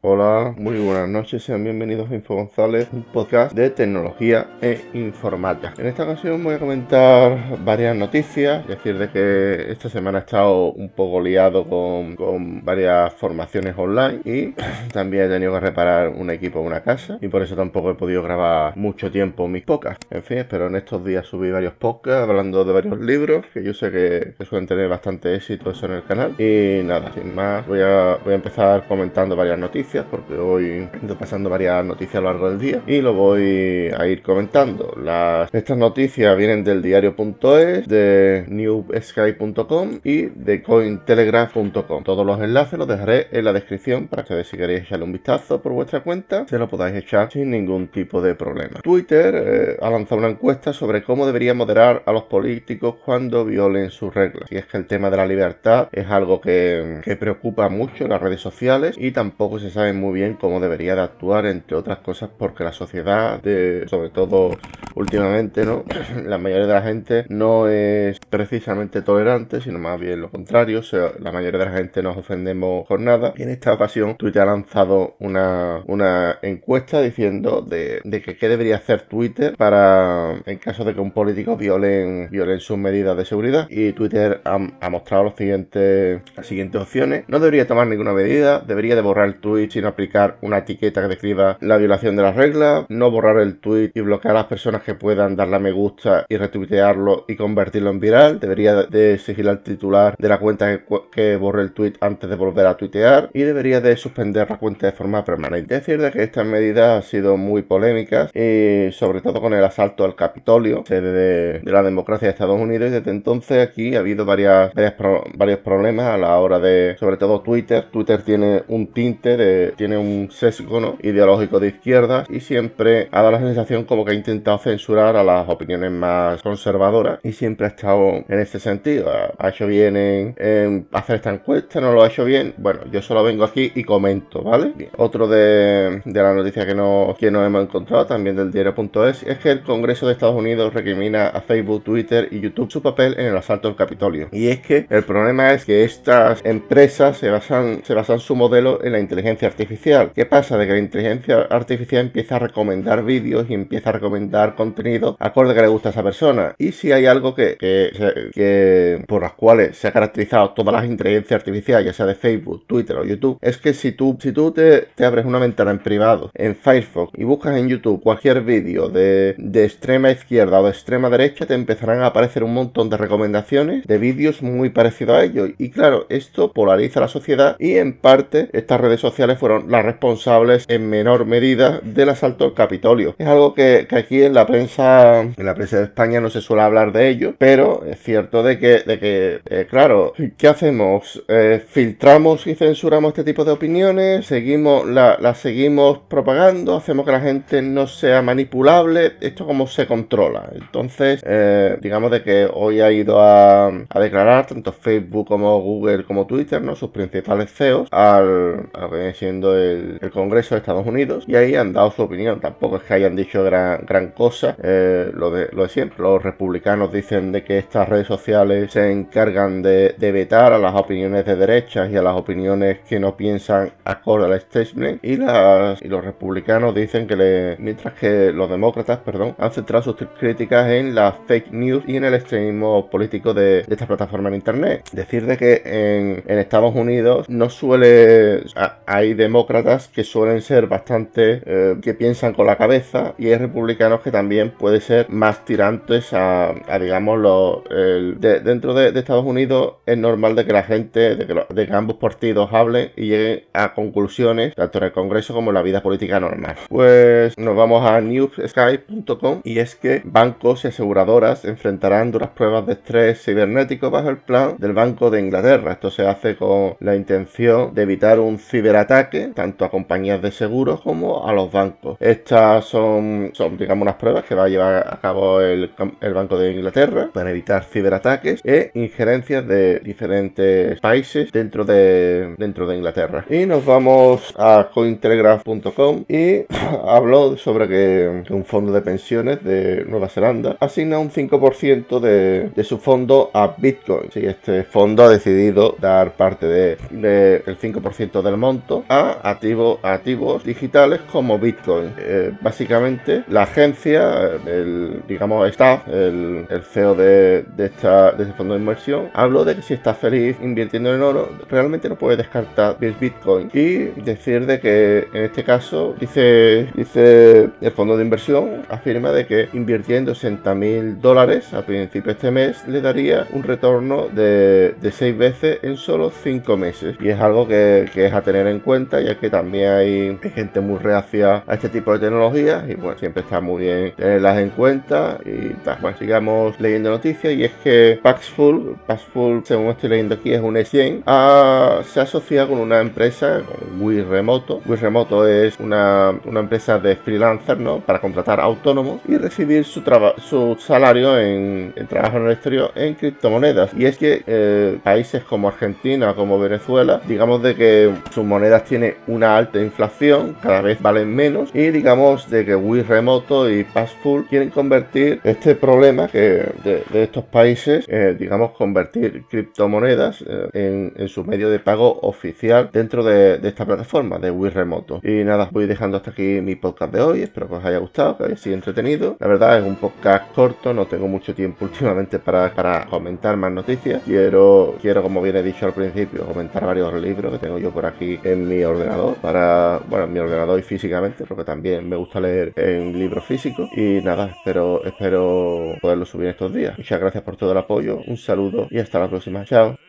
Hola, muy buenas noches, sean bienvenidos a Info González, un podcast de tecnología e informática. En esta ocasión voy a comentar varias noticias, es decir, de que esta semana he estado un poco liado con, con varias formaciones online y también he tenido que reparar un equipo en una casa y por eso tampoco he podido grabar mucho tiempo mis podcasts. En fin, espero en estos días subir varios podcasts hablando de varios libros, que yo sé que, que suelen tener bastante éxito eso en el canal. Y nada, sin más, voy a, voy a empezar comentando varias noticias porque hoy ido pasando varias noticias a lo largo del día y lo voy a ir comentando. Las, estas noticias vienen del diario.es, de newsky.com y de cointelegraph.com. Todos los enlaces los dejaré en la descripción para que si queréis echarle un vistazo por vuestra cuenta, se lo podáis echar sin ningún tipo de problema. Twitter eh, ha lanzado una encuesta sobre cómo debería moderar a los políticos cuando violen sus reglas. Y es que el tema de la libertad es algo que, que preocupa mucho en las redes sociales y tampoco se sabe muy bien cómo debería de actuar, entre otras cosas porque la sociedad, de, sobre todo últimamente, ¿no? la mayoría de la gente no es precisamente tolerante, sino más bien lo contrario. La mayoría de la gente nos ofendemos con nada. Y en esta ocasión Twitter ha lanzado una, una encuesta diciendo de, de que qué debería hacer Twitter para, en caso de que un político violen, violen sus medidas de seguridad. Y Twitter ha, ha mostrado los siguientes, las siguientes opciones. No debería tomar ninguna medida, debería de borrar el tweet sin aplicar una etiqueta que describa la violación de las reglas, no borrar el tweet y bloquear a las personas que puedan darle a me gusta y retuitearlo y convertirlo en viral. Debería de exigir al titular de la cuenta que, borre el tweet antes de volver a tuitear y debería de suspender la cuenta de forma permanente. Es de que estas medidas han sido muy polémicas y sobre todo con el asalto al Capitolio, sede de, la democracia de Estados Unidos y desde entonces aquí ha habido varias varios problemas a la hora de, sobre todo Twitter. Twitter tiene un tinte de, tiene un sesgo ¿no? ideológico de izquierda y siempre ha dado la sensación como que ha intentado censurar a las opiniones más conservadoras y siempre ha estado en este sentido. Ha hecho bien en, hacer esta encuesta, no lo ha hecho bien. Bueno, yo solo vengo aquí y comento, ¿vale? Otro de, de la noticia que no, que no hemos encontrado también del diario.es es que el Congreso de Estados Unidos recrimina a Facebook, Twitter y YouTube su papel en el asalto al Capitolio. Y es que el problema es que estas empresas se basan, se basan su modelo en la inteligencia artificial. ¿Qué pasa? De que la inteligencia artificial empieza a recomendar vídeos y empieza a recomendar contenido acorde que le gusta a esa persona. Y si hay algo que, que, que por las cuales se ha caracterizado todas las inteligencias artificiales, ya sea de Facebook, Twitter o YouTube, es que si tú, si tú te, te abres una ventana en privado en Firefox y buscas en YouTube cualquier vídeo de, de extrema izquierda o de extrema derecha, te empezarán a aparecer un montón de recomendaciones de vídeos muy parecidos a ellos. Y claro, esto polariza la sociedad y en parte estas redes sociales fueron las responsables en menor medida del asalto al Capitolio. Es algo que, aquí en la prensa, en la prensa de España no se suele hablar de ello, pero es cierto de que, de que eh, claro, ¿qué hacemos? Eh, ¿Filtramos y censuramos este tipo de opiniones? ¿Seguimos, la, la seguimos propagando? ¿Hacemos que la gente no sea manipulable? ¿Esto cómo se controla? Entonces, eh, digamos de que hoy ha ido a, declarar tanto Facebook como Google como Twitter, ¿no? Sus principales CEOs al, a lo que viene el, Congreso de Estados Unidos y ahí han dado su opinión. Tampoco es que hayan dicho gran, gran cosa, eh, lo, de, lo de siempre. Los republicanos dicen de que estas redes sociales se encargan de, de vetar a las opiniones de derechas y a las opiniones que no piensan acorde al establishment y, las, y los republicanos dicen que le, mientras que los demócratas, perdón, han centrado sus críticas en las fake news y en el extremismo político de, de esta plataforma en internet. Decir de que en, en Estados Unidos no suele hay demócratas que suelen ser bastante eh, que piensan con la cabeza y hay republicanos que también pueden ser más tirantes a, digamos lo, el, de, dentro de, Estados Unidos es normal de que la gente de que, de que, ambos partidos hablen y lleguen a conclusiones tanto en el Congreso como en la vida política normal. Pues nos vamos a newsky.com y es que bancos y aseguradoras enfrentarán duras pruebas de estrés cibernético bajo el plan del Banco de Inglaterra. Esto se hace con la intención de evitar un ciberataque tanto a compañías de seguros como a los bancos. Estas son, son digamos, unas pruebas que va a llevar a cabo el, el Banco de Inglaterra para evitar ciberataques e injerencias de diferentes países dentro de, dentro de Inglaterra. Y nos vamos a cointelegraph.com y habló sobre que, un fondo de pensiones de Nueva Zelanda asigna un 5% de, de, su fondo a Bitcoin. Sí, este fondo ha decidido dar parte del de, de 5% del monto a activos, activos digitales como Bitcoin. Eh, básicamente, la agencia, el, digamos, staff, el, el CEO de, esta, de este fondo de inversión, habló de que si estás feliz invirtiendo en oro, realmente no puedes descartar Bitcoin. Y decir de que en este caso, dice, dice el fondo de inversión, afirma de que invirtiendo 60 mil dólares a principio de este mes le daría un retorno de, de 6 veces en solo 5 meses. Y es algo que, es a tener en cuenta, ya que también hay, gente muy reacia a este tipo de tecnologías. Y bueno, siempre está muy bien tenerlas en cuenta. Y bueno, sigamos leyendo noticias. Y es que Paxful, Paxful, según estoy leyendo aquí, es un exchange, se asocia con una empresa, con Wii Remoto. Wii Remoto es una, una empresa de freelancer, ¿no? Para contratar autónomos y recibir su, su salario en, en trabajo en el exterior en criptomonedas. Y es que eh, países como Argentina, como Venezuela, digamos de que sus monedas tienen una alta inflación, cada vez valen menos, y digamos de que Wii Remoto y Passful quieren convertir este problema que de, estos países, eh, digamos, convertir criptomonedas eh, en, su medio de pago oficial dentro de, esta plataforma de Wii Remoto. Y nada, voy dejando hasta aquí mi podcast de hoy, espero que os haya gustado, que haya sido entretenido. La verdad es un podcast corto, no tengo mucho tiempo últimamente para, para comentar más noticias. Quiero, quiero, como bien he dicho al principio, comentar varios libros que tengo yo por aquí en mi ordenador, para, bueno, en mi ordenador y físicamente, porque también me gusta leer en libros físicos. Y nada, espero, espero poderlo subir estos días. Muchas gracias por todo el apoyo, un saludo y hasta la próxima. Chao.